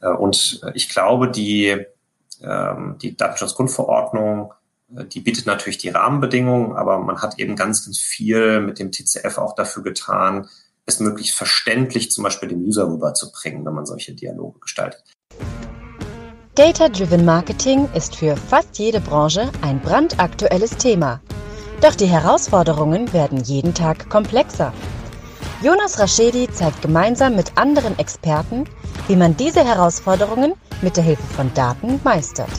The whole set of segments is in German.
Äh, und ich glaube, die, ähm, die Datenschutzgrundverordnung, äh, die bietet natürlich die Rahmenbedingungen, aber man hat eben ganz, ganz viel mit dem TCF auch dafür getan, es möglichst verständlich zum Beispiel dem User rüberzubringen, wenn man solche Dialoge gestaltet. Data-Driven Marketing ist für fast jede Branche ein brandaktuelles Thema. Doch die Herausforderungen werden jeden Tag komplexer. Jonas Raschedi zeigt gemeinsam mit anderen Experten, wie man diese Herausforderungen mit der Hilfe von Daten meistert.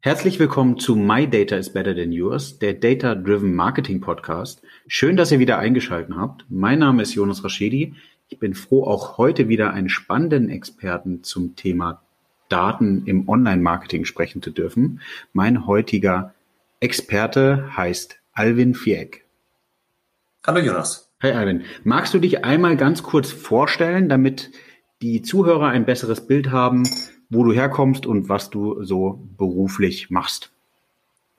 Herzlich willkommen zu My Data is Better Than Yours, der Data Driven Marketing Podcast. Schön, dass ihr wieder eingeschaltet habt. Mein Name ist Jonas Raschedi. Ich bin froh, auch heute wieder einen spannenden Experten zum Thema Daten im Online-Marketing sprechen zu dürfen. Mein heutiger Experte heißt Alvin Fieck. Hallo Jonas. Hey Alvin, magst du dich einmal ganz kurz vorstellen, damit die Zuhörer ein besseres Bild haben, wo du herkommst und was du so beruflich machst.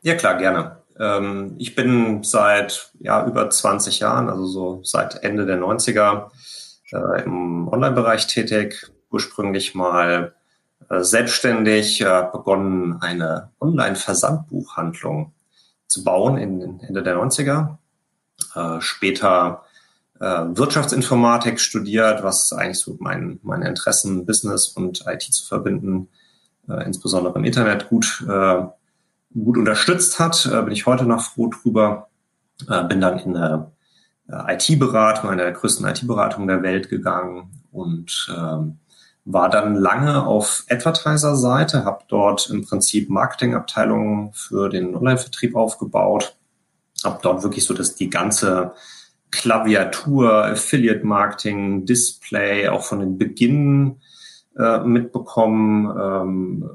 Ja, klar, gerne. Ähm, ich bin seit ja, über 20 Jahren, also so seit Ende der 90er, äh, im Online-Bereich tätig. Ursprünglich mal äh, selbstständig, äh, begonnen eine Online-Versandbuchhandlung zu bauen in Ende der 90er. Äh, später Wirtschaftsinformatik studiert, was eigentlich so mein, meine Interessen, Business und IT zu verbinden, äh, insbesondere im Internet gut, äh, gut unterstützt hat. Äh, bin ich heute noch froh drüber. Äh, bin dann in eine äh, IT-Beratung, eine der größten IT-Beratungen der Welt gegangen und ähm, war dann lange auf Advertiser-Seite, habe dort im Prinzip Marketingabteilungen für den Online-Vertrieb aufgebaut, habe dort wirklich so dass die ganze Klaviatur, Affiliate Marketing, Display auch von den Beginn äh, mitbekommen. Ähm,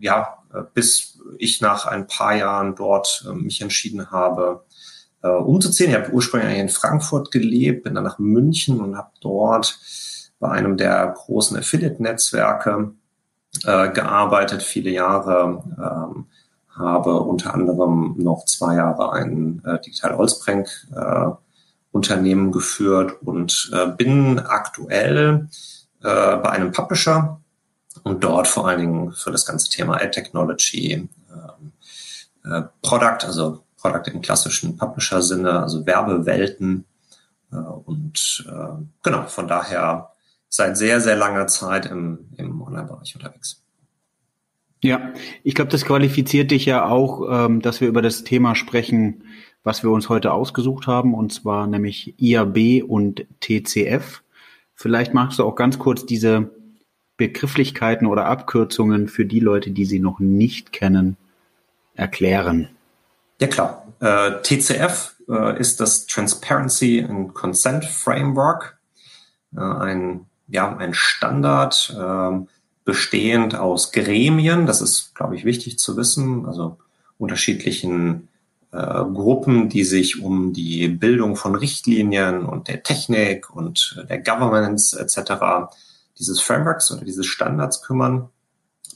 äh, ja, bis ich nach ein paar Jahren dort äh, mich entschieden habe, äh, umzuziehen. Ich habe ursprünglich in Frankfurt gelebt, bin dann nach München und habe dort bei einem der großen Affiliate-Netzwerke äh, gearbeitet, viele Jahre. Ähm, habe unter anderem noch zwei Jahre ein äh, Digital Holzbränk äh, Unternehmen geführt und äh, bin aktuell äh, bei einem Publisher und dort vor allen Dingen für das ganze Thema Ad Technology, äh, äh, Product, also Product im klassischen Publisher-Sinne, also Werbewelten äh, und äh, genau, von daher seit sehr, sehr langer Zeit im, im Online-Bereich unterwegs. Ja, ich glaube, das qualifiziert dich ja auch, ähm, dass wir über das Thema sprechen, was wir uns heute ausgesucht haben, und zwar nämlich IAB und TCF. Vielleicht magst du auch ganz kurz diese Begrifflichkeiten oder Abkürzungen für die Leute, die sie noch nicht kennen, erklären. Ja klar. Äh, TCF äh, ist das Transparency and Consent Framework, äh, ein, ja, ein Standard, ähm, bestehend aus Gremien. Das ist, glaube ich, wichtig zu wissen. Also unterschiedlichen äh, Gruppen, die sich um die Bildung von Richtlinien und der Technik und der Governance etc. dieses Frameworks oder dieses Standards kümmern.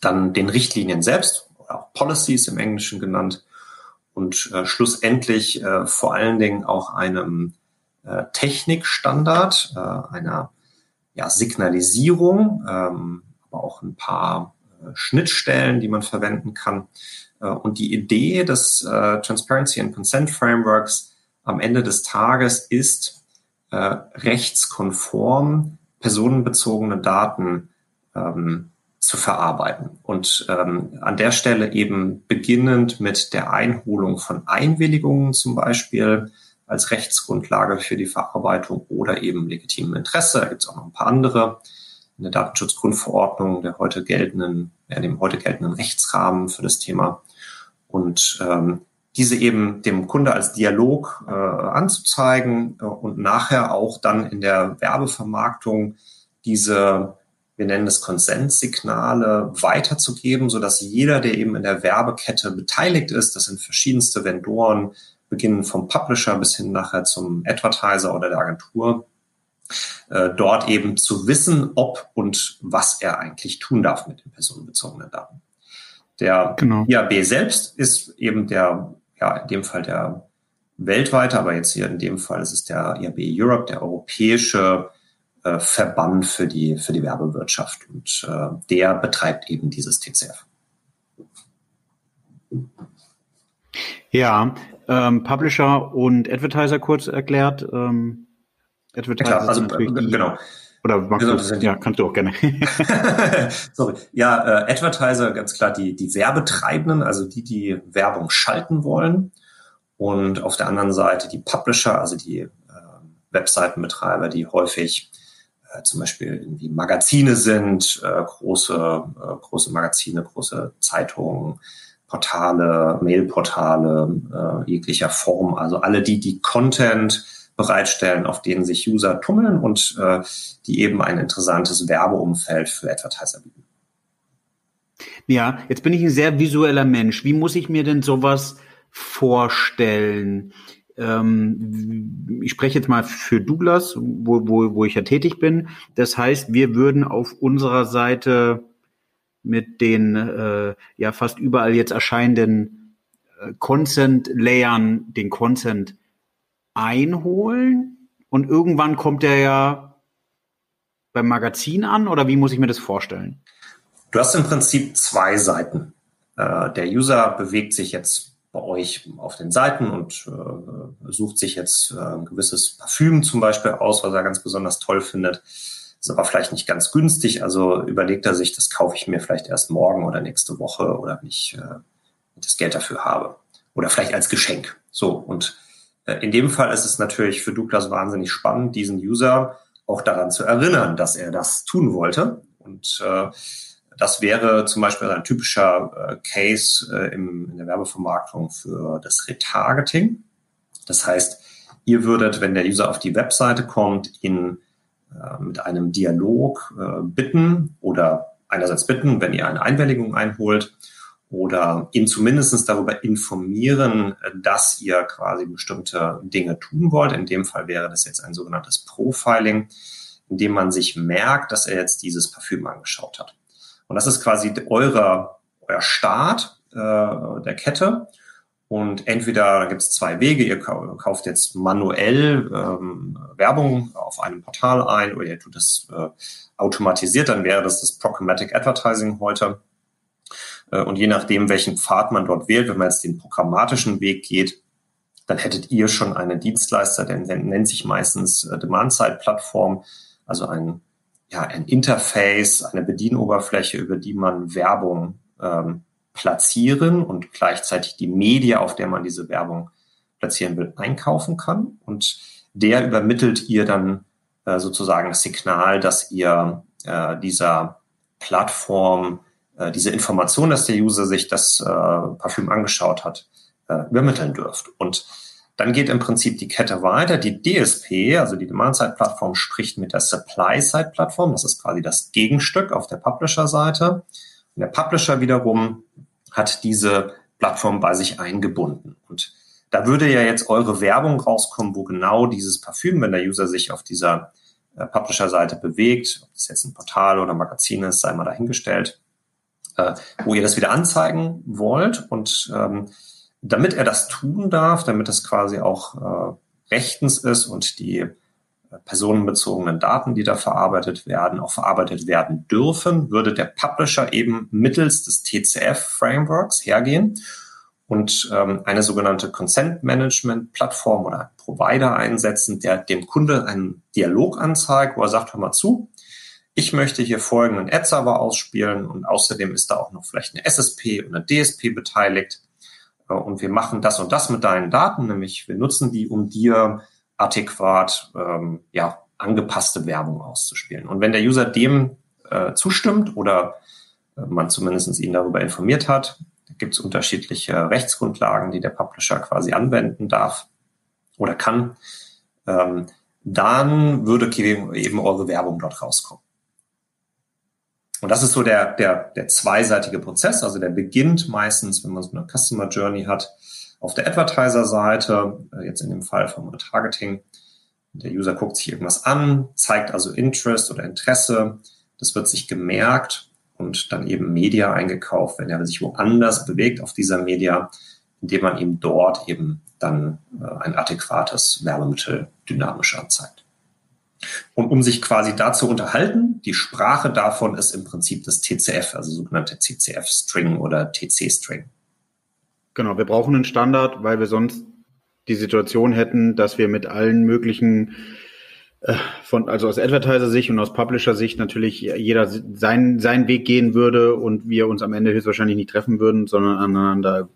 Dann den Richtlinien selbst, auch Policies im Englischen genannt. Und äh, schlussendlich äh, vor allen Dingen auch einem äh, Technikstandard, äh, einer ja, Signalisierung, ähm, auch ein paar äh, Schnittstellen, die man verwenden kann. Äh, und die Idee des äh, Transparency and Consent Frameworks am Ende des Tages ist, rechtskonform personenbezogene Daten ähm, zu verarbeiten. Und ähm, an der Stelle eben beginnend mit der Einholung von Einwilligungen zum Beispiel als Rechtsgrundlage für die Verarbeitung oder eben legitimem Interesse. Da gibt es auch noch ein paar andere in der Datenschutzgrundverordnung, der heute geltenden, ja, dem heute geltenden Rechtsrahmen für das Thema. Und ähm, diese eben dem Kunde als Dialog äh, anzuzeigen äh, und nachher auch dann in der Werbevermarktung diese, wir nennen es Konsenssignale, weiterzugeben, so dass jeder, der eben in der Werbekette beteiligt ist, das sind verschiedenste Vendoren, beginnen vom Publisher bis hin nachher zum Advertiser oder der Agentur, äh, dort eben zu wissen, ob und was er eigentlich tun darf mit den personenbezogenen Daten. Der genau. IAB selbst ist eben der, ja, in dem Fall der weltweite, aber jetzt hier in dem Fall ist es der IAB Europe, der europäische äh, Verband für die, für die Werbewirtschaft. Und äh, der betreibt eben dieses TCF. Ja, ähm, Publisher und Advertiser kurz erklärt. Ähm, Advertiser ja, klar, also, natürlich die, genau. Oder magst genau, du, ja, kannst du auch gerne. Sorry. Ja, äh, Advertiser, ganz klar die, die Werbetreibenden, also die, die Werbung schalten wollen. Und auf der anderen Seite die Publisher, also die äh, Webseitenbetreiber, die häufig äh, zum Beispiel irgendwie Magazine sind, äh, große, äh, große Magazine, große Zeitungen, Portale, Mailportale äh, jeglicher Form, also alle die, die Content bereitstellen, auf denen sich User tummeln und äh, die eben ein interessantes Werbeumfeld für Advertiser bieten. Ja, jetzt bin ich ein sehr visueller Mensch. Wie muss ich mir denn sowas vorstellen? Ähm, ich spreche jetzt mal für Douglas, wo, wo, wo ich ja tätig bin. Das heißt, wir würden auf unserer Seite mit den äh, ja fast überall jetzt erscheinenden äh, Consent-Layern den Consent einholen und irgendwann kommt er ja beim Magazin an oder wie muss ich mir das vorstellen? Du hast im Prinzip zwei Seiten. Äh, der User bewegt sich jetzt bei euch auf den Seiten und äh, sucht sich jetzt äh, ein gewisses Parfüm zum Beispiel aus, was er ganz besonders toll findet. Ist aber vielleicht nicht ganz günstig, also überlegt er sich, das kaufe ich mir vielleicht erst morgen oder nächste Woche oder wenn ich das Geld dafür habe. Oder vielleicht als Geschenk. So, und äh, in dem Fall ist es natürlich für Douglas wahnsinnig spannend, diesen User auch daran zu erinnern, dass er das tun wollte. Und äh, das wäre zum Beispiel ein typischer äh, Case äh, im, in der Werbevermarktung für das Retargeting. Das heißt, ihr würdet, wenn der User auf die Webseite kommt, ihn äh, mit einem Dialog äh, bitten oder einerseits bitten, wenn ihr eine Einwilligung einholt oder ihn zumindest darüber informieren, dass ihr quasi bestimmte Dinge tun wollt. In dem Fall wäre das jetzt ein sogenanntes Profiling, in dem man sich merkt, dass er jetzt dieses Parfüm angeschaut hat. Und das ist quasi eurer, euer Start äh, der Kette. Und entweder gibt es zwei Wege, ihr kauft jetzt manuell ähm, Werbung auf einem Portal ein oder ihr tut das äh, automatisiert, dann wäre das das Programmatic Advertising heute. Äh, und je nachdem, welchen Pfad man dort wählt, wenn man jetzt den programmatischen Weg geht, dann hättet ihr schon einen Dienstleister, der nennt sich meistens äh, Demand-Side-Plattform, also ein, ja, ein Interface, eine Bedienoberfläche, über die man Werbung ähm, platzieren und gleichzeitig die Media, auf der man diese Werbung platzieren will, einkaufen kann. Und der übermittelt ihr dann äh, sozusagen das Signal, dass ihr äh, dieser Plattform äh, diese Information, dass der User sich das äh, Parfüm angeschaut hat, äh, übermitteln dürft. Und dann geht im Prinzip die Kette weiter. Die DSP, also die Demand-Side-Plattform, spricht mit der Supply-Side-Plattform. Das ist quasi das Gegenstück auf der Publisher-Seite. Und der Publisher wiederum hat diese Plattform bei sich eingebunden. Und da würde ja jetzt eure Werbung rauskommen, wo genau dieses Parfüm, wenn der User sich auf dieser äh, Publisher-Seite bewegt, ob das jetzt ein Portal oder Magazin ist, sei mal dahingestellt, äh, wo ihr das wieder anzeigen wollt. Und ähm, damit er das tun darf, damit es quasi auch äh, rechtens ist und die äh, personenbezogenen Daten, die da verarbeitet werden, auch verarbeitet werden dürfen, würde der Publisher eben mittels des TCF-Frameworks hergehen und ähm, eine sogenannte Consent Management Plattform oder Provider einsetzen, der dem Kunde einen Dialog anzeigt, wo er sagt, hör mal zu, ich möchte hier folgenden Ad-Server ausspielen und außerdem ist da auch noch vielleicht eine SSP und eine DSP beteiligt. Äh, und wir machen das und das mit deinen Daten, nämlich wir nutzen die, um dir adäquat ähm, ja, angepasste Werbung auszuspielen. Und wenn der User dem äh, zustimmt oder äh, man zumindest ihn darüber informiert hat, gibt es unterschiedliche Rechtsgrundlagen, die der Publisher quasi anwenden darf oder kann, ähm, dann würde eben eure Werbung dort rauskommen. Und das ist so der, der, der zweiseitige Prozess. Also der beginnt meistens, wenn man so eine Customer Journey hat, auf der Advertiser-Seite, äh, jetzt in dem Fall vom Retargeting. Der User guckt sich irgendwas an, zeigt also Interest oder Interesse. Das wird sich gemerkt und dann eben Media eingekauft, wenn er sich woanders bewegt auf dieser Media, indem man ihm dort eben dann äh, ein adäquates Werbemittel dynamisch anzeigt. Und um sich quasi da zu unterhalten, die Sprache davon ist im Prinzip das TCF, also sogenannte TCF-String oder TC-String. Genau, wir brauchen einen Standard, weil wir sonst die Situation hätten, dass wir mit allen möglichen äh, von, also aus Advertiser-Sicht und aus Publisher-Sicht natürlich jeder seinen, seinen Weg gehen würde und wir uns am Ende höchstwahrscheinlich nicht treffen würden, sondern aneinander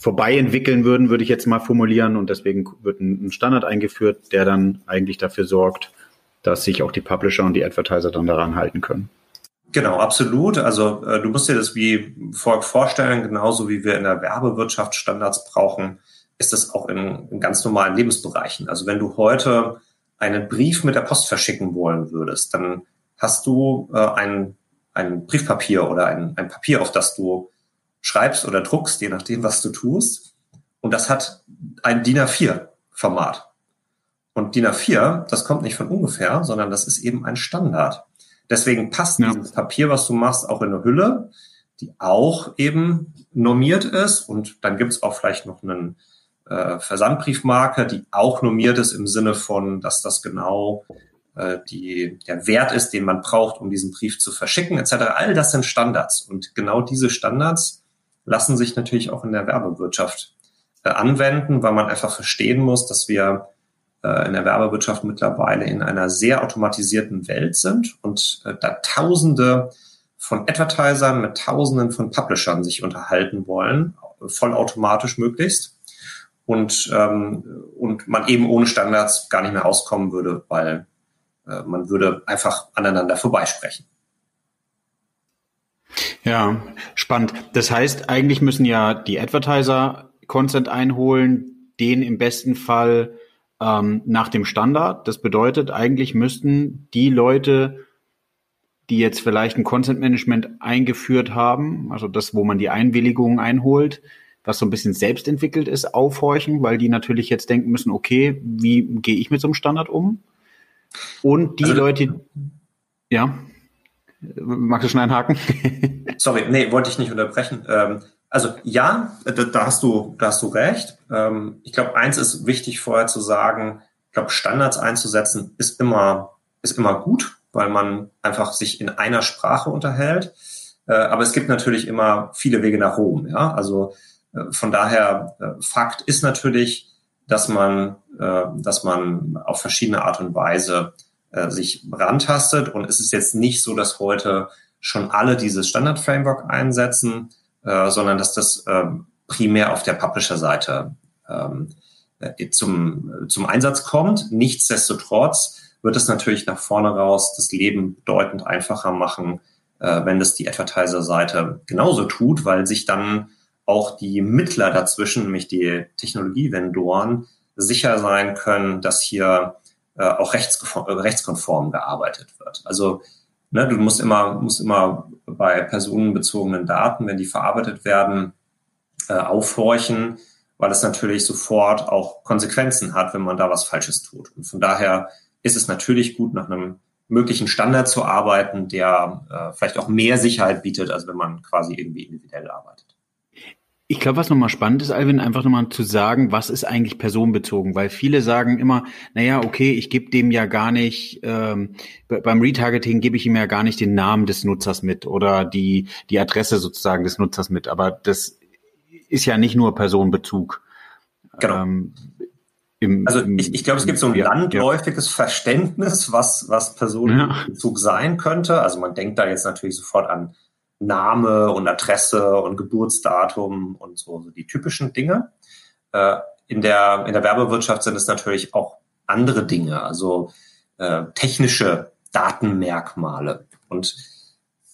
vorbei entwickeln würden, würde ich jetzt mal formulieren. Und deswegen wird ein Standard eingeführt, der dann eigentlich dafür sorgt, dass sich auch die Publisher und die Advertiser dann daran halten können. Genau, absolut. Also äh, du musst dir das wie folgt vorstellen, genauso wie wir in der Werbewirtschaft Standards brauchen, ist es auch in, in ganz normalen Lebensbereichen. Also wenn du heute einen Brief mit der Post verschicken wollen würdest, dann hast du äh, ein, ein Briefpapier oder ein, ein Papier, auf das du schreibst oder druckst, je nachdem, was du tust. Und das hat ein DIN A4-Format. Und DIN A4, das kommt nicht von ungefähr, sondern das ist eben ein Standard. Deswegen passt ja. dieses Papier, was du machst, auch in eine Hülle, die auch eben normiert ist. Und dann gibt's auch vielleicht noch einen äh, Versandbriefmarke, die auch normiert ist im Sinne von, dass das genau äh, die, der Wert ist, den man braucht, um diesen Brief zu verschicken, etc. All das sind Standards. Und genau diese Standards lassen sich natürlich auch in der Werbewirtschaft äh, anwenden, weil man einfach verstehen muss, dass wir äh, in der Werbewirtschaft mittlerweile in einer sehr automatisierten Welt sind und äh, da Tausende von Advertisern mit Tausenden von Publishern sich unterhalten wollen, vollautomatisch möglichst. Und, ähm, und man eben ohne Standards gar nicht mehr auskommen würde, weil man würde einfach aneinander vorbeisprechen. Ja, spannend. Das heißt, eigentlich müssen ja die Advertiser Content einholen, den im besten Fall ähm, nach dem Standard. Das bedeutet, eigentlich müssten die Leute, die jetzt vielleicht ein Content Management eingeführt haben, also das, wo man die Einwilligungen einholt, was so ein bisschen selbst entwickelt ist, aufhorchen, weil die natürlich jetzt denken müssen, okay, wie gehe ich mit so einem Standard um? Und die also, Leute, ja. Magst du schon einhaken? Sorry, nee, wollte ich nicht unterbrechen. Ähm, also ja, da, da, hast du, da hast du recht. Ähm, ich glaube, eins ist wichtig vorher zu sagen, ich glaube, Standards einzusetzen ist immer, ist immer gut, weil man einfach sich in einer Sprache unterhält. Äh, aber es gibt natürlich immer viele Wege nach Rom. Ja, also äh, von daher äh, Fakt ist natürlich, dass man, äh, dass man auf verschiedene Art und Weise äh, sich rantastet. Und es ist jetzt nicht so, dass heute schon alle dieses Standard-Framework einsetzen, äh, sondern dass das ähm, primär auf der Publisher-Seite ähm, äh, zum, zum Einsatz kommt. Nichtsdestotrotz wird es natürlich nach vorne raus das Leben bedeutend einfacher machen, äh, wenn das die Advertiser-Seite genauso tut, weil sich dann auch die Mittler dazwischen, nämlich die Technologievendoren, sicher sein können, dass hier äh, auch rechtskonform gearbeitet wird. Also ne, du musst immer, musst immer bei personenbezogenen Daten, wenn die verarbeitet werden, äh, aufhorchen, weil es natürlich sofort auch Konsequenzen hat, wenn man da was Falsches tut. Und von daher ist es natürlich gut, nach einem möglichen Standard zu arbeiten, der äh, vielleicht auch mehr Sicherheit bietet, als wenn man quasi irgendwie individuell arbeitet. Ich glaube, was nochmal spannend ist, Alvin, einfach nochmal zu sagen, was ist eigentlich personenbezogen? Weil viele sagen immer, naja, okay, ich gebe dem ja gar nicht, ähm, beim Retargeting gebe ich ihm ja gar nicht den Namen des Nutzers mit oder die, die Adresse sozusagen des Nutzers mit. Aber das ist ja nicht nur Personenbezug. Genau. Ähm, im, also ich, ich glaube, es gibt so ein ja, landläufiges ja. Verständnis, was, was Personenbezug ja. sein könnte. Also man denkt da jetzt natürlich sofort an Name und Adresse und Geburtsdatum und so, so die typischen Dinge. Äh, in, der, in der Werbewirtschaft sind es natürlich auch andere Dinge, also äh, technische Datenmerkmale. Und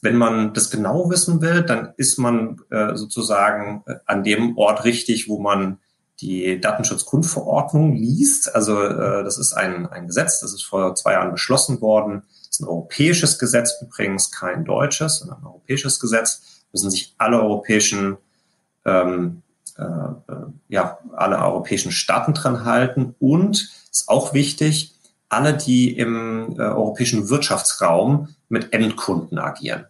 wenn man das genau wissen will, dann ist man äh, sozusagen äh, an dem Ort richtig, wo man die Datenschutzgrundverordnung liest. Also äh, das ist ein, ein Gesetz, das ist vor zwei Jahren beschlossen worden ist ein europäisches Gesetz übrigens, kein deutsches, sondern ein europäisches Gesetz. Müssen sich alle europäischen, ähm, äh, äh, ja, alle europäischen Staaten dran halten. Und ist auch wichtig, alle, die im äh, europäischen Wirtschaftsraum mit Endkunden agieren.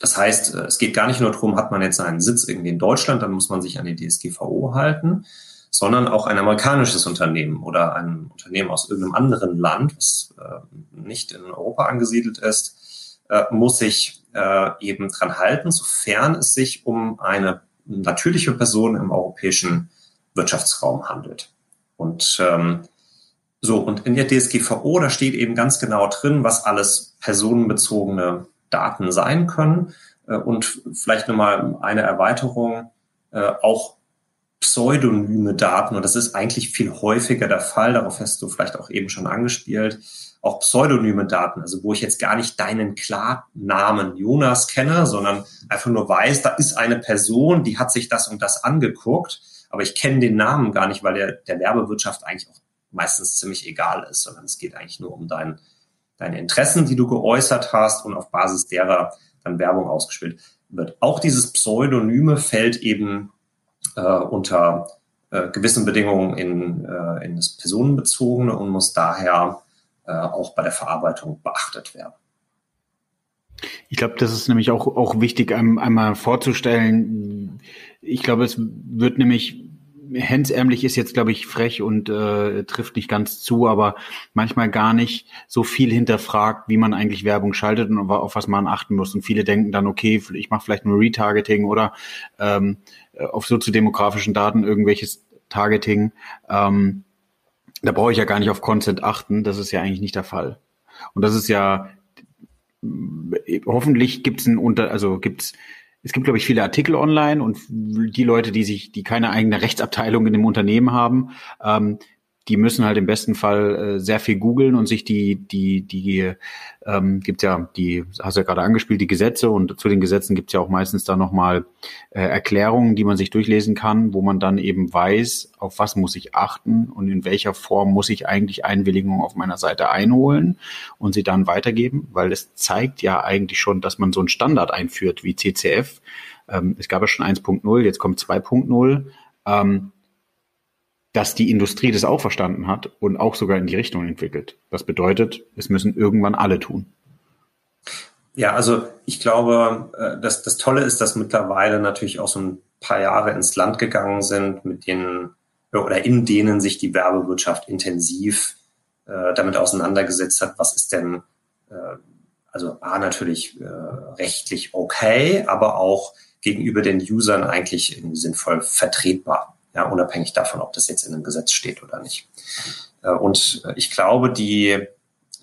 Das heißt, äh, es geht gar nicht nur darum, hat man jetzt einen Sitz irgendwie in Deutschland, dann muss man sich an die DSGVO halten, sondern auch ein amerikanisches Unternehmen oder ein Unternehmen aus irgendeinem anderen Land, was äh, nicht in Europa angesiedelt ist, äh, muss sich äh, eben dran halten, sofern es sich um eine natürliche Person im europäischen Wirtschaftsraum handelt. Und ähm, so, und in der DSGVO, da steht eben ganz genau drin, was alles personenbezogene Daten sein können. Äh, und vielleicht nochmal eine Erweiterung, äh, auch pseudonyme Daten, und das ist eigentlich viel häufiger der Fall, darauf hast du vielleicht auch eben schon angespielt, auch pseudonyme Daten, also wo ich jetzt gar nicht deinen Klarnamen Jonas kenne, sondern einfach nur weiß, da ist eine Person, die hat sich das und das angeguckt, aber ich kenne den Namen gar nicht, weil der, der Werbewirtschaft eigentlich auch meistens ziemlich egal ist, sondern es geht eigentlich nur um dein, deine Interessen, die du geäußert hast und auf Basis derer dann Werbung ausgespielt wird. Auch dieses Pseudonyme fällt eben äh, unter äh, gewissen Bedingungen in, äh, in das Personenbezogene und muss daher äh, auch bei der Verarbeitung beachtet werden. Ich glaube, das ist nämlich auch, auch wichtig, einmal vorzustellen. Ich glaube, es wird nämlich hemsärmlich ist jetzt, glaube ich, frech und äh, trifft nicht ganz zu, aber manchmal gar nicht so viel hinterfragt, wie man eigentlich Werbung schaltet und auf was man achten muss. Und viele denken dann, okay, ich mache vielleicht nur Retargeting oder ähm, auf soziodemografischen Daten irgendwelches Targeting. Ähm, da brauche ich ja gar nicht auf Consent achten. Das ist ja eigentlich nicht der Fall. Und das ist ja hoffentlich gibt es ein unter, also gibt's es gibt, glaube ich, viele Artikel online und die Leute, die sich, die keine eigene Rechtsabteilung in dem Unternehmen haben, ähm, die müssen halt im besten Fall äh, sehr viel googeln und sich die, die, die ähm, gibt ja, die hast du ja gerade angespielt, die Gesetze und zu den Gesetzen gibt es ja auch meistens da nochmal äh, Erklärungen, die man sich durchlesen kann, wo man dann eben weiß, auf was muss ich achten und in welcher Form muss ich eigentlich Einwilligung auf meiner Seite einholen und sie dann weitergeben, weil es zeigt ja eigentlich schon, dass man so einen Standard einführt wie CCF. Ähm, es gab ja schon 1.0, jetzt kommt 2.0. Ähm, dass die Industrie das auch verstanden hat und auch sogar in die Richtung entwickelt. Das bedeutet, es müssen irgendwann alle tun. Ja, also ich glaube, äh, dass das Tolle ist, dass mittlerweile natürlich auch so ein paar Jahre ins Land gegangen sind, mit denen oder in denen sich die Werbewirtschaft intensiv äh, damit auseinandergesetzt hat, was ist denn äh, also A natürlich äh, rechtlich okay, aber auch gegenüber den Usern eigentlich sinnvoll vertretbar ja, unabhängig davon, ob das jetzt in einem Gesetz steht oder nicht. Äh, und ich glaube, die,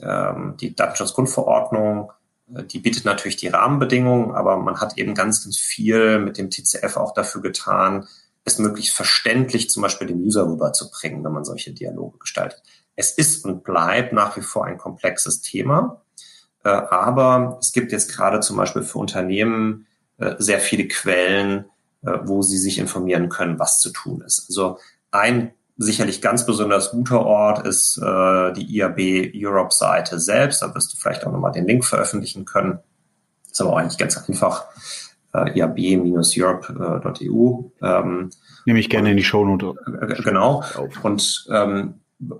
ähm, die Datenschutzgrundverordnung, äh, die bietet natürlich die Rahmenbedingungen, aber man hat eben ganz, ganz viel mit dem TCF auch dafür getan, es möglichst verständlich zum Beispiel dem User rüberzubringen, wenn man solche Dialoge gestaltet. Es ist und bleibt nach wie vor ein komplexes Thema, äh, aber es gibt jetzt gerade zum Beispiel für Unternehmen sehr viele Quellen, äh, wo sie sich informieren können, was zu tun ist. Also ein sicherlich ganz besonders guter Ort ist äh, die IAB Europe Seite selbst. Da wirst du vielleicht auch nochmal den Link veröffentlichen können. Ist aber auch eigentlich ganz einfach. Äh, iab-europe.eu. Ähm, Nehme ich gerne und, in die Shownote. Äh, genau. Und ähm,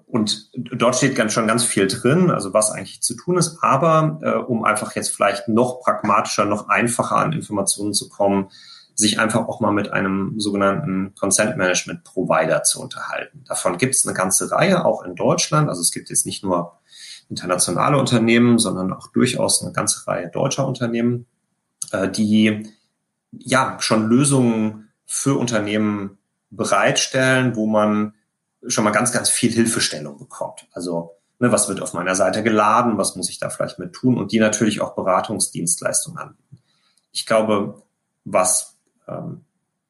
und dort steht ganz schon ganz viel drin, also was eigentlich zu tun ist. Aber äh, um einfach jetzt vielleicht noch pragmatischer, noch einfacher an Informationen zu kommen, sich einfach auch mal mit einem sogenannten Consent Management Provider zu unterhalten. Davon gibt es eine ganze Reihe, auch in Deutschland. Also es gibt jetzt nicht nur internationale Unternehmen, sondern auch durchaus eine ganze Reihe deutscher Unternehmen, äh, die ja schon Lösungen für Unternehmen bereitstellen, wo man schon mal ganz, ganz viel Hilfestellung bekommt. Also ne, was wird auf meiner Seite geladen, was muss ich da vielleicht mit tun und die natürlich auch Beratungsdienstleistungen anbieten. Ich glaube, was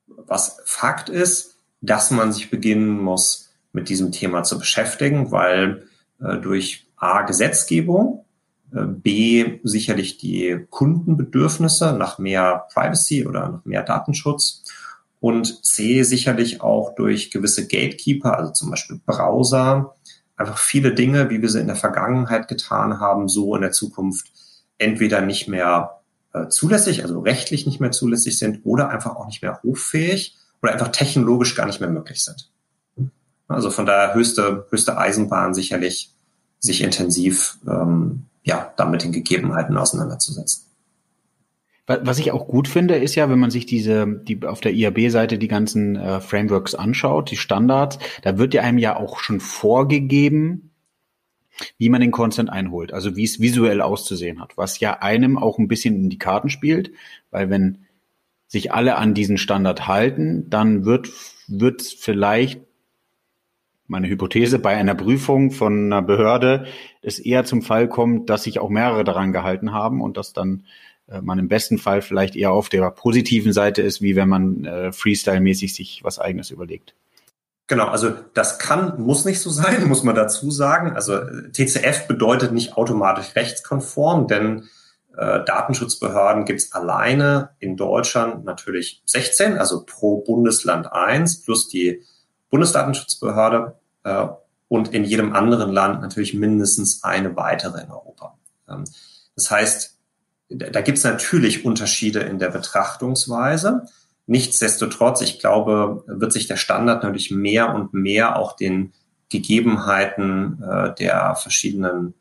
was Fakt ist, dass man sich beginnen muss, mit diesem Thema zu beschäftigen, weil äh, durch A Gesetzgebung, äh, B sicherlich die Kundenbedürfnisse nach mehr Privacy oder nach mehr Datenschutz und C sicherlich auch durch gewisse Gatekeeper, also zum Beispiel Browser, einfach viele Dinge, wie wir sie in der Vergangenheit getan haben, so in der Zukunft entweder nicht mehr äh, zulässig, also rechtlich nicht mehr zulässig sind oder einfach auch nicht mehr hoffähig oder einfach technologisch gar nicht mehr möglich sind. Also von daher höchste, höchste Eisenbahn sicherlich, sich intensiv ähm, ja, damit den Gegebenheiten auseinanderzusetzen. Was ich auch gut finde, ist ja, wenn man sich diese, die auf der IAB-Seite die ganzen äh, Frameworks anschaut, die Standards, da wird ja einem ja auch schon vorgegeben, wie man den Content einholt, also wie es visuell auszusehen hat, was ja einem auch ein bisschen in die Karten spielt, weil wenn sich alle an diesen Standard halten, dann wird wird vielleicht meine Hypothese bei einer Prüfung von einer Behörde es eher zum Fall kommt, dass sich auch mehrere daran gehalten haben und dass dann äh, man im besten Fall vielleicht eher auf der positiven Seite ist, wie wenn man äh, Freestyle-mäßig sich was eigenes überlegt. Genau, also das kann, muss nicht so sein, muss man dazu sagen. Also TCF bedeutet nicht automatisch rechtskonform, denn äh, Datenschutzbehörden gibt es alleine in Deutschland natürlich 16, also pro Bundesland eins plus die Bundesdatenschutzbehörde äh, und in jedem anderen Land natürlich mindestens eine weitere in Europa. Ähm, das heißt, da gibt es natürlich Unterschiede in der Betrachtungsweise. Nichtsdestotrotz, ich glaube, wird sich der Standard natürlich mehr und mehr auch den Gegebenheiten äh, der verschiedenen,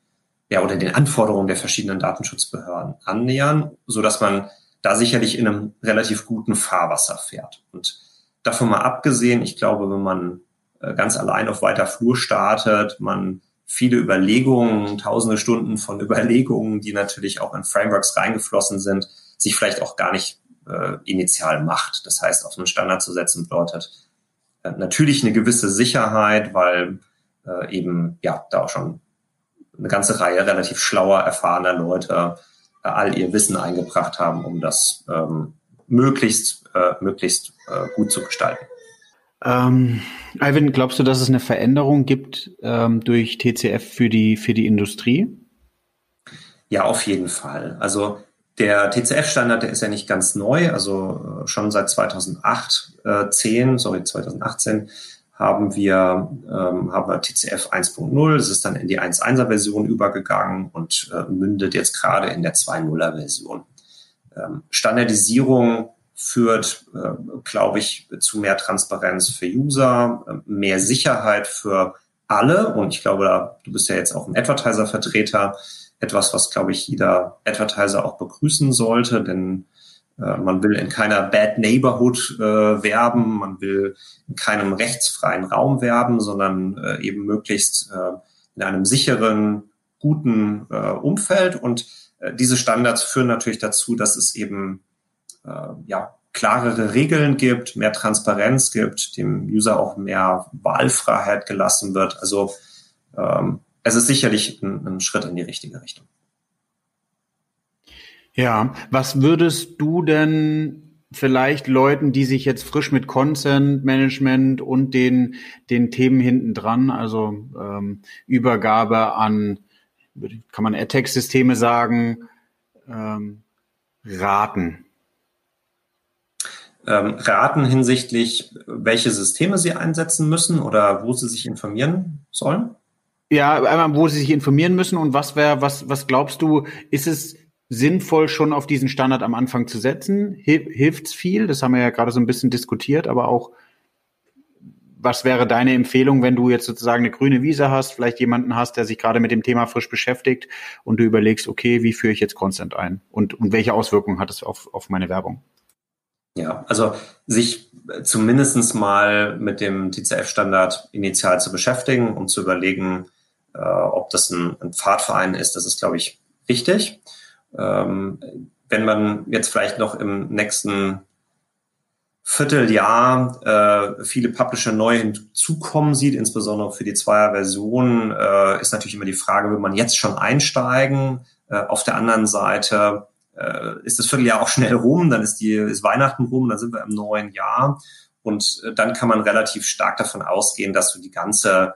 ja, oder den Anforderungen der verschiedenen Datenschutzbehörden annähern, so dass man da sicherlich in einem relativ guten Fahrwasser fährt. Und davon mal abgesehen, ich glaube, wenn man äh, ganz allein auf weiter Flur startet, man viele Überlegungen, tausende Stunden von Überlegungen, die natürlich auch in Frameworks reingeflossen sind, sich vielleicht auch gar nicht äh, initial macht. Das heißt, auf einen Standard zu setzen bedeutet äh, natürlich eine gewisse Sicherheit, weil äh, eben ja da auch schon eine ganze Reihe relativ schlauer, erfahrener Leute äh, all ihr Wissen eingebracht haben, um das ähm, möglichst äh, möglichst äh, gut zu gestalten. Ähm, Ivan, glaubst du, dass es eine Veränderung gibt ähm, durch TCF für die für die Industrie? Ja, auf jeden Fall. Also der TCF-Standard, der ist ja nicht ganz neu, also äh, schon seit 2008, äh, 10, sorry, 2018 haben wir, ähm, haben wir TCF 1.0. Es ist dann in die 1.1er Version übergegangen und äh, mündet jetzt gerade in der 2.0er Version. Ähm, Standardisierung führt, äh, glaube ich, zu mehr Transparenz für User, äh, mehr Sicherheit für alle. Und ich glaube, da, du bist ja jetzt auch ein Advertiser-Vertreter etwas, was, glaube ich, jeder Advertiser auch begrüßen sollte, denn äh, man will in keiner Bad Neighborhood äh, werben, man will in keinem rechtsfreien Raum werben, sondern äh, eben möglichst äh, in einem sicheren, guten äh, Umfeld. Und diese Standards führen natürlich dazu, dass es eben ja, klarere Regeln gibt, mehr Transparenz gibt, dem User auch mehr Wahlfreiheit gelassen wird. Also ähm, es ist sicherlich ein, ein Schritt in die richtige Richtung. Ja, was würdest du denn vielleicht Leuten, die sich jetzt frisch mit Consent Management und den, den Themen hinten dran, also ähm, Übergabe an, kann man AdTech-Systeme sagen, ähm, raten? Ähm, raten hinsichtlich, welche Systeme sie einsetzen müssen oder wo sie sich informieren sollen? Ja, einmal, wo sie sich informieren müssen und was wäre, was, was glaubst du, ist es sinnvoll, schon auf diesen Standard am Anfang zu setzen? Hilft es viel? Das haben wir ja gerade so ein bisschen diskutiert, aber auch, was wäre deine Empfehlung, wenn du jetzt sozusagen eine grüne Wiese hast, vielleicht jemanden hast, der sich gerade mit dem Thema frisch beschäftigt und du überlegst, okay, wie führe ich jetzt Consent ein? Und, und welche Auswirkungen hat es auf, auf meine Werbung? Ja, also sich zumindestens mal mit dem TCF-Standard initial zu beschäftigen und zu überlegen, äh, ob das ein, ein, Pfadverein ist, das ist, glaube ich, wichtig. Ähm, wenn man jetzt vielleicht noch im nächsten Vierteljahr äh, viele Publisher neu hinzukommen sieht, insbesondere für die Zweier-Version, äh, ist natürlich immer die Frage, will man jetzt schon einsteigen? Äh, auf der anderen Seite äh, ist das Vierteljahr auch schnell rum, dann ist die ist Weihnachten rum, dann sind wir im neuen Jahr und äh, dann kann man relativ stark davon ausgehen, dass du die ganze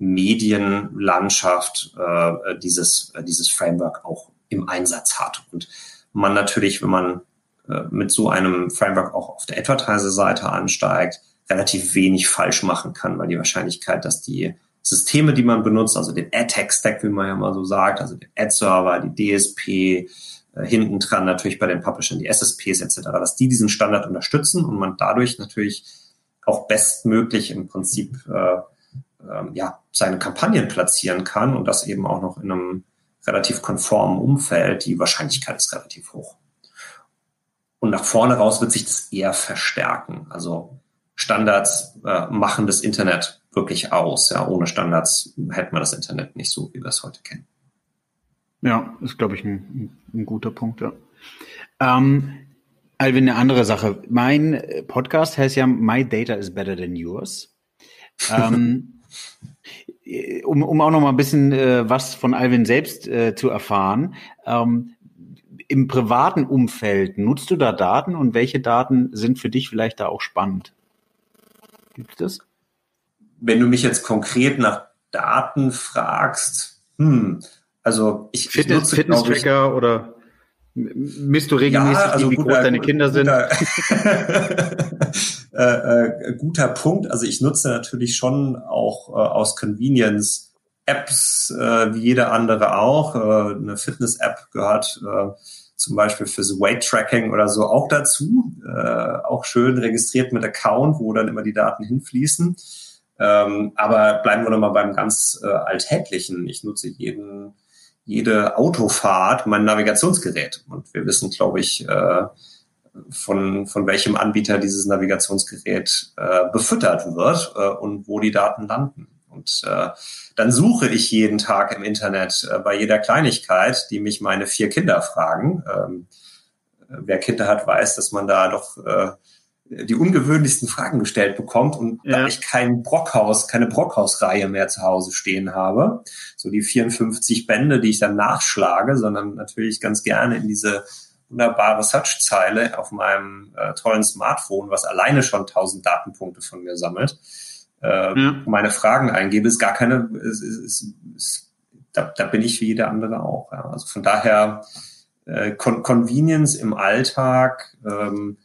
Medienlandschaft äh, dieses, äh, dieses Framework auch im Einsatz hat. Und man natürlich, wenn man äh, mit so einem Framework auch auf der Advertiser-Seite ansteigt, relativ wenig falsch machen kann, weil die Wahrscheinlichkeit, dass die Systeme, die man benutzt, also den Ad-Tech-Stack, wie man ja mal so sagt, also den Ad-Server, die DSP, äh, hinten dran natürlich bei den Publishern die SSPs etc., dass die diesen Standard unterstützen und man dadurch natürlich auch bestmöglich im Prinzip äh, ähm, ja, seine Kampagnen platzieren kann und das eben auch noch in einem relativ konformen Umfeld, die Wahrscheinlichkeit ist relativ hoch. und nach vorne raus wird sich das eher verstärken. Also Standards äh, machen das Internet wirklich aus. Ja, ohne Standards hätte man das Internet nicht so, wie wir es heute kennen. Ja, ist, glaube ich, ein, ein, guter Punkt, ja. Ähm, Alvin, eine andere Sache. Mein Podcast heißt ja My Data is Better Than Yours. ähm, um, um auch noch mal ein bisschen äh, was von Alvin selbst äh, zu erfahren. Ähm, Im privaten Umfeld nutzt du da Daten und welche Daten sind für dich vielleicht da auch spannend? Gibt es das? Wenn du mich jetzt konkret nach Daten fragst, hm, also ich, Fitness, Fitness-Tracker oder misst du regelmäßig, ja, also wie guter, groß deine Kinder guter, sind? äh, äh, guter Punkt. Also ich nutze natürlich schon auch äh, aus Convenience Apps, äh, wie jeder andere auch. Äh, eine Fitness-App gehört äh, zum Beispiel fürs Weight-Tracking oder so auch dazu. auch schön registriert mit Account, wo dann immer die Daten hinfließen. Ähm, aber bleiben wir nochmal beim ganz Alltäglichen. Ich nutze jeden jede Autofahrt mein Navigationsgerät. Und wir wissen, glaube ich, äh, von, von welchem Anbieter dieses Navigationsgerät äh, befüttert wird äh, und wo die Daten landen. Und dann suche ich jeden Tag im Internet bei jeder Kleinigkeit, die mich meine vier Kinder fragen. Ähm, wer Kinder hat, weiß, dass man da doch äh, die ungewöhnlichsten Fragen gestellt bekommt und ja. da ich kein Brockhaus, keine Brockhaus-Reihe mehr zu Hause stehen habe, so die 54 Bände, die ich dann nachschlage, sondern natürlich ganz gerne in diese wunderbare Search-Zeile auf meinem äh, tollen Smartphone, was alleine schon 1000 Datenpunkte von mir sammelt, äh, ja. meine Fragen eingebe, ist gar keine, ist, ist, ist, da, da bin ich wie jeder andere auch. Ja. Also von daher äh, Con Convenience im Alltag, ähm,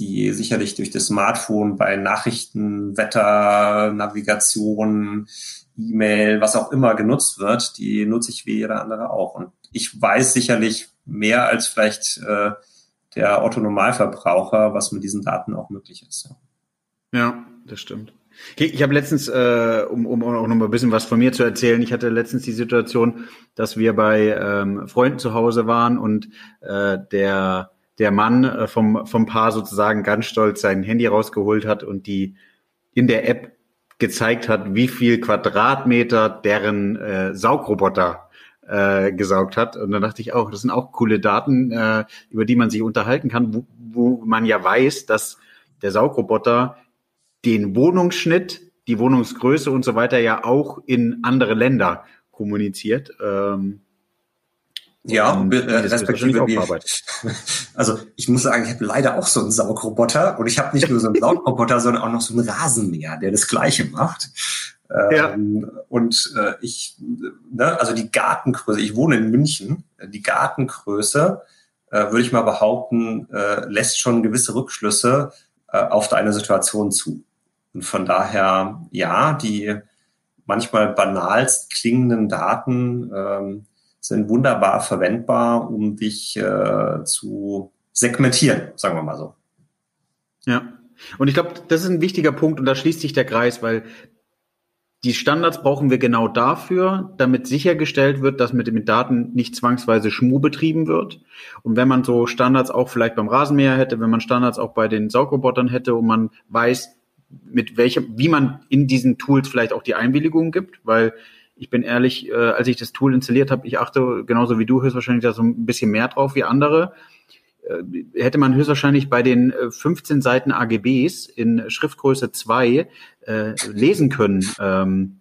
die sicherlich durch das Smartphone bei Nachrichten, Wetter, Navigation, E-Mail, was auch immer genutzt wird, die nutze ich wie jeder andere auch. Und ich weiß sicherlich mehr als vielleicht äh, der Otto-Normalverbraucher, was mit diesen Daten auch möglich ist. Ja, das stimmt. Ich habe letztens, äh, um, um auch noch mal ein bisschen was von mir zu erzählen, ich hatte letztens die Situation, dass wir bei ähm, Freunden zu Hause waren und äh, der der Mann äh, vom, vom Paar sozusagen ganz stolz sein Handy rausgeholt hat und die in der App gezeigt hat, wie viel Quadratmeter deren äh, Saugroboter äh, gesaugt hat. Und dann dachte ich auch, das sind auch coole Daten, äh, über die man sich unterhalten kann, wo, wo man ja weiß, dass der Saugroboter den Wohnungsschnitt, die Wohnungsgröße und so weiter ja auch in andere Länder kommuniziert. Ähm, ja, und, äh, respektive wie, also ich muss sagen, ich habe leider auch so einen Saugroboter und ich habe nicht nur so einen Saugroboter, sondern auch noch so einen Rasenmäher, der das Gleiche macht. Ja. Ähm, und äh, ich, ne, also die Gartengröße, ich wohne in München, die Gartengröße, äh, würde ich mal behaupten, äh, lässt schon gewisse Rückschlüsse äh, auf deine Situation zu. Und von daher, ja, die manchmal banalst klingenden Daten ähm, sind wunderbar verwendbar, um dich äh, zu segmentieren, sagen wir mal so. Ja. Und ich glaube, das ist ein wichtiger Punkt und da schließt sich der Kreis, weil die Standards brauchen wir genau dafür, damit sichergestellt wird, dass mit den Daten nicht zwangsweise Schmu betrieben wird. Und wenn man so Standards auch vielleicht beim Rasenmäher hätte, wenn man Standards auch bei den Saugrobotern hätte und man weiß, mit welchem, wie man in diesen Tools vielleicht auch die Einwilligung gibt, weil ich bin ehrlich, äh, als ich das Tool installiert habe, ich achte genauso wie du höchstwahrscheinlich da so ein bisschen mehr drauf wie andere. Äh, hätte man höchstwahrscheinlich bei den 15 äh, Seiten AGBs in Schriftgröße 2 äh, lesen können, ähm,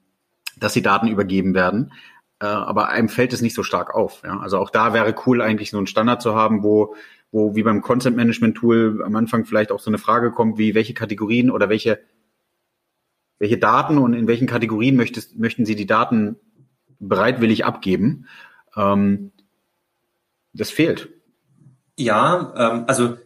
dass die Daten übergeben werden. Äh, aber einem fällt es nicht so stark auf. Ja? Also auch da wäre cool, eigentlich so einen Standard zu haben, wo wo wie beim Content Management Tool am Anfang vielleicht auch so eine Frage kommt, wie welche Kategorien oder welche welche Daten und in welchen Kategorien möchtest, möchten Sie die Daten bereitwillig abgeben? Ähm, das fehlt. Ja, ähm, also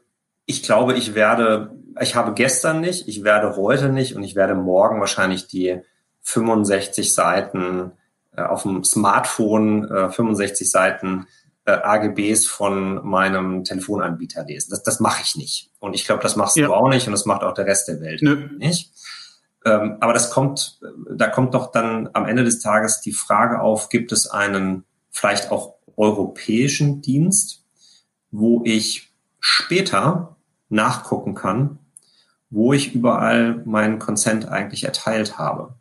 ich glaube, ich werde, ich habe gestern nicht, ich werde heute nicht und ich werde morgen wahrscheinlich die 65 Seiten äh, auf dem Smartphone, äh, 65 Seiten äh, AGBs von meinem Telefonanbieter lesen. Das, das mache ich nicht. Und ich glaube, das machst ja. du auch nicht und das macht auch der Rest der Welt Nö. nicht. Ähm, aber das kommt, da kommt doch dann am Ende des Tages die Frage auf, gibt es einen vielleicht auch europäischen Dienst, wo ich später nachgucken kann, wo ich überall meinen Consent eigentlich erteilt habe.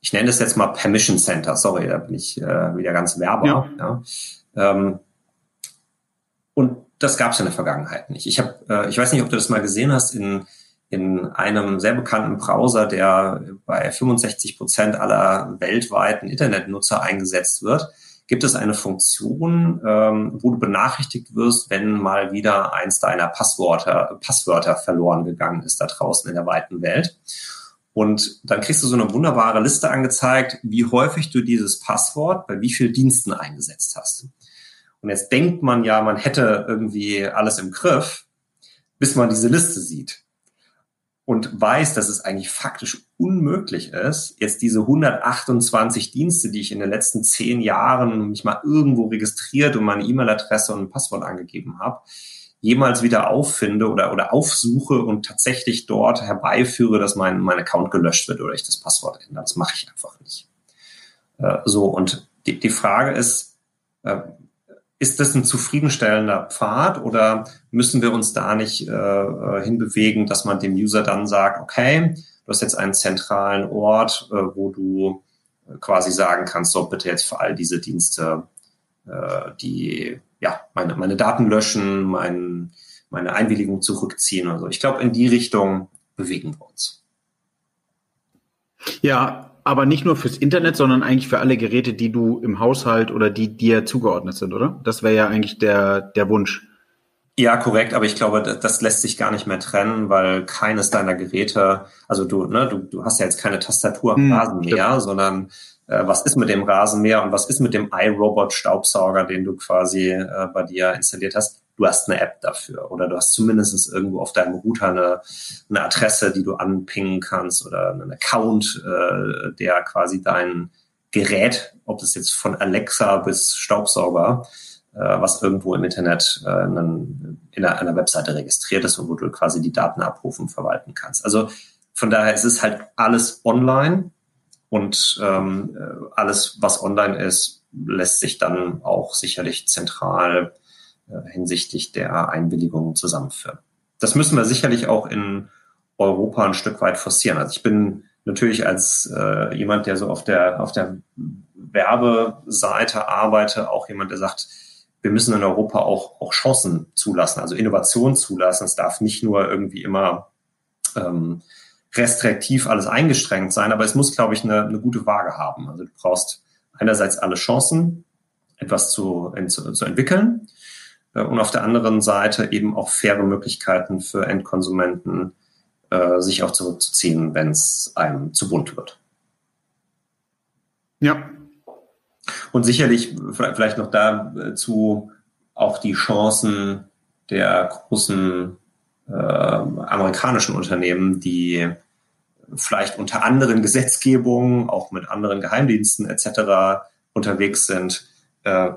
Ich nenne das jetzt mal Permission Center. Sorry, da bin ich äh, wieder ganz werber. Ja. ja. Ähm, und das gab es in der Vergangenheit nicht. Ich habe, äh, ich weiß nicht, ob du das mal gesehen hast in in einem sehr bekannten Browser, der bei 65 Prozent aller weltweiten Internetnutzer eingesetzt wird, gibt es eine Funktion, ähm, wo du benachrichtigt wirst, wenn mal wieder eins deiner Passwörter, Passwörter verloren gegangen ist da draußen in der weiten Welt. Und dann kriegst du so eine wunderbare Liste angezeigt, wie häufig du dieses Passwort bei wie vielen Diensten eingesetzt hast. Und jetzt denkt man ja, man hätte irgendwie alles im Griff, bis man diese Liste sieht und weiß, dass es eigentlich faktisch unmöglich ist, jetzt diese 128 Dienste, die ich in den letzten zehn Jahren mich mal irgendwo registriert und meine E-Mail-Adresse und ein Passwort angegeben habe, jemals wieder auffinde oder, oder aufsuche und tatsächlich dort herbeiführe, dass mein, mein Account gelöscht wird oder ich das Passwort ändere. Das mache ich einfach nicht. Äh, so, und die, die Frage ist, äh, ist das ein zufriedenstellender Pfad oder müssen wir uns da nicht äh, äh, hinbewegen, dass man dem User dann sagt, okay, du hast jetzt einen zentralen Ort, äh, wo du quasi sagen kannst, so bitte jetzt für all diese Dienste, äh, die ja meine, meine Daten löschen, mein, meine Einwilligung zurückziehen oder so. Ich glaube, in die Richtung bewegen wir uns. Ja, aber nicht nur fürs Internet, sondern eigentlich für alle Geräte, die du im Haushalt oder die dir zugeordnet sind, oder? Das wäre ja eigentlich der, der Wunsch. Ja, korrekt, aber ich glaube, das lässt sich gar nicht mehr trennen, weil keines deiner Geräte, also du, ne, du, du hast ja jetzt keine Tastatur am hm, Rasenmäher, stimmt. sondern äh, was ist mit dem Rasenmäher und was ist mit dem iRobot-Staubsauger, den du quasi äh, bei dir installiert hast? Du hast eine App dafür oder du hast zumindest irgendwo auf deinem Router eine, eine Adresse, die du anpingen kannst oder einen Account, äh, der quasi dein Gerät, ob das jetzt von Alexa bis Staubsauger, äh, was irgendwo im Internet äh, in, in einer, einer Webseite registriert ist und wo du quasi die Daten abrufen verwalten kannst. Also von daher ist es halt alles online und ähm, äh, alles, was online ist, lässt sich dann auch sicherlich zentral hinsichtlich der Einwilligungen zusammenführen. Das müssen wir sicherlich auch in Europa ein Stück weit forcieren. Also ich bin natürlich als äh, jemand, der so auf der auf der Werbeseite arbeite, auch jemand, der sagt, wir müssen in Europa auch, auch Chancen zulassen, also Innovation zulassen. Es darf nicht nur irgendwie immer ähm, restriktiv alles eingestrengt sein, aber es muss, glaube ich, eine, eine gute Waage haben. Also du brauchst einerseits alle Chancen, etwas zu, zu, zu entwickeln äh, und auf der anderen Seite eben auch faire Möglichkeiten für Endkonsumenten, äh, sich auch zurückzuziehen, wenn es einem zu bunt wird. Ja. Und sicherlich vielleicht noch dazu auch die Chancen der großen äh, amerikanischen Unternehmen, die vielleicht unter anderen Gesetzgebungen, auch mit anderen Geheimdiensten etc. unterwegs sind, äh,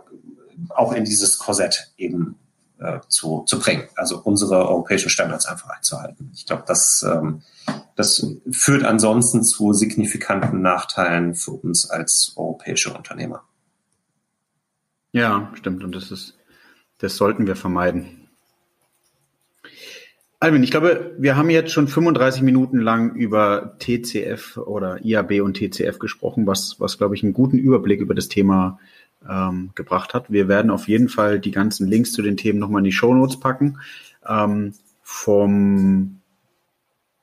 auch in dieses Korsett eben äh, zu, zu bringen. Also unsere europäischen Standards einfach einzuhalten. Ich glaube, das, ähm, das führt ansonsten zu signifikanten Nachteilen für uns als europäische Unternehmer. Ja, stimmt. Und das ist, das sollten wir vermeiden. Alvin, ich glaube, wir haben jetzt schon 35 Minuten lang über TCF oder IAB und TCF gesprochen, was, was glaube ich, einen guten Überblick über das Thema ähm, gebracht hat. Wir werden auf jeden Fall die ganzen Links zu den Themen nochmal in die Show Notes packen. Ähm, vom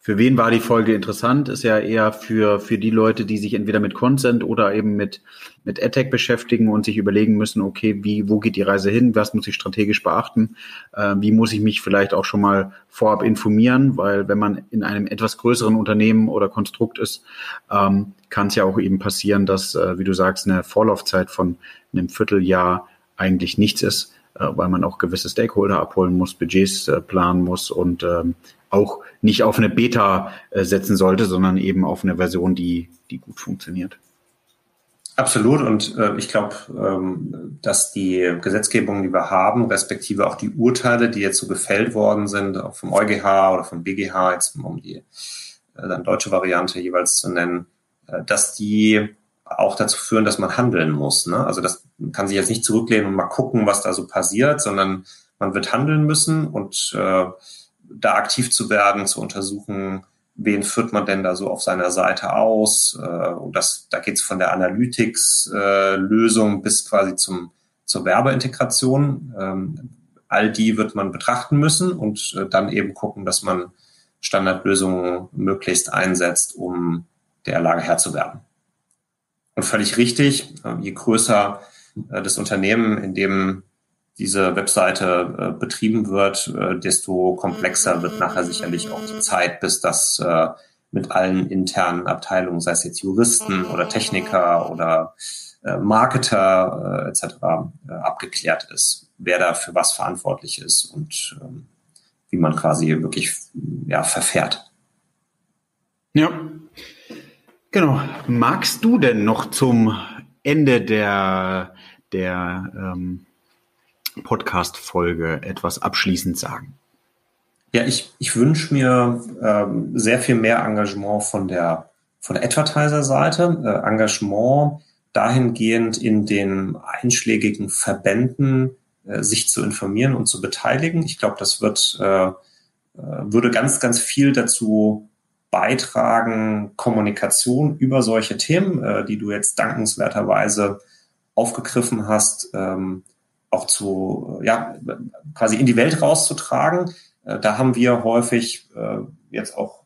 für wen war die Folge interessant? Ist ja eher für, für die Leute, die sich entweder mit Consent oder eben mit, mit AdTech beschäftigen und sich überlegen müssen, okay, wie, wo geht die Reise hin? Was muss ich strategisch beachten? Äh, wie muss ich mich vielleicht auch schon mal vorab informieren? Weil wenn man in einem etwas größeren Unternehmen oder Konstrukt ist, ähm, kann es ja auch eben passieren, dass, äh, wie du sagst, eine Vorlaufzeit von einem Vierteljahr eigentlich nichts ist, äh, weil man auch gewisse Stakeholder abholen muss, Budgets äh, planen muss und ähm, auch nicht auf eine Beta äh, setzen sollte, sondern eben auf eine Version, die, die gut funktioniert. Absolut. Und äh, ich glaube, ähm, dass die Gesetzgebung, die wir haben, respektive auch die Urteile, die jetzt so gefällt worden sind, auch vom EuGH oder vom BGH, jetzt um die äh, dann deutsche Variante jeweils zu nennen, äh, dass die auch dazu führen, dass man handeln muss. Ne? Also das kann sich jetzt nicht zurücklehnen und mal gucken, was da so passiert, sondern man wird handeln müssen und äh, da aktiv zu werden, zu untersuchen, wen führt man denn da so auf seiner Seite aus. Äh, und das, da geht es von der Analytics-Lösung äh, bis quasi zum, zur Werbeintegration. Ähm, all die wird man betrachten müssen und äh, dann eben gucken, dass man Standardlösungen möglichst einsetzt, um der Lage Herr zu werden. Und völlig richtig, je größer das Unternehmen, in dem diese Webseite äh, betrieben wird, desto komplexer wird nachher sicherlich auch die Zeit, bis das mit allen internen Abteilungen, sei es jetzt Juristen oder Techniker oder Marketer etc. abgeklärt ist, wer da für was verantwortlich ist und ähm, wie man quasi wirklich ja, verfährt. Ja, genau. Magst du denn noch zum Ende der, der ähm, Podcast-Folge etwas abschließend sagen? Ja, ich, ich wünsche mir ähm, sehr viel mehr Engagement von der, von der Advertiser-Seite. Äh, Engagement dahingehend in den einschlägigen Verbänden, äh, sich zu informieren und zu beteiligen. Ich glaube, das wird, äh, äh, würde ganz, ganz viel dazu beitragen, Kommunikation über solche Themen, äh, die du jetzt dankenswerterweise aufgegriffen hast, ähm, auch zu, ja, quasi in die Welt rauszutragen. Äh, da haben wir häufig äh, jetzt auch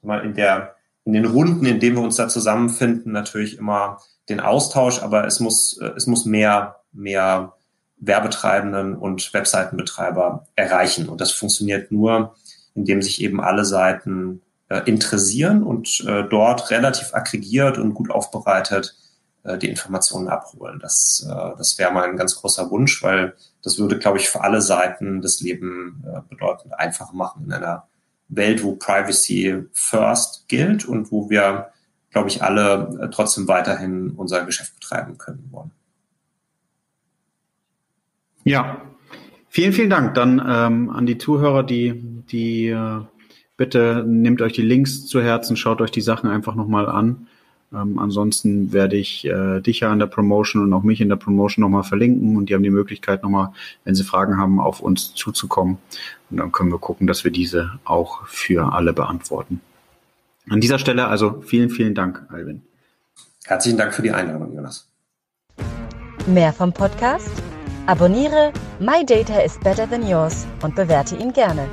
mal in der, in den Runden, in denen wir uns da zusammenfinden, natürlich immer den Austausch, aber es muss, äh, es muss mehr, mehr Werbetreibenden und Webseitenbetreiber erreichen. Und das funktioniert nur, indem sich eben alle Seiten äh, interessieren und äh, dort relativ aggregiert und gut aufbereitet äh, die Informationen abholen. Das, äh, das wäre mein ganz großer Wunsch, weil das würde, glaube ich, für alle Seiten das Leben äh, bedeutend einfacher machen in einer Welt, wo Privacy first gilt und wo wir, glaube ich, alle äh, trotzdem weiterhin unser Geschäft betreiben können wollen. Ja, vielen, vielen Dank dann ähm, an die Zuhörer, die, die äh, bitte nehmt euch die Links zu Herzen, schaut euch die Sachen einfach nochmal an. Ähm, ansonsten werde ich äh, dich ja in der Promotion und auch mich in der Promotion nochmal verlinken und die haben die Möglichkeit nochmal, wenn sie Fragen haben, auf uns zuzukommen. Und dann können wir gucken, dass wir diese auch für alle beantworten. An dieser Stelle also vielen, vielen Dank, Alvin. Herzlichen Dank für die Einladung, Jonas. Mehr vom Podcast? Abonniere My Data is Better Than Yours und bewerte ihn gerne.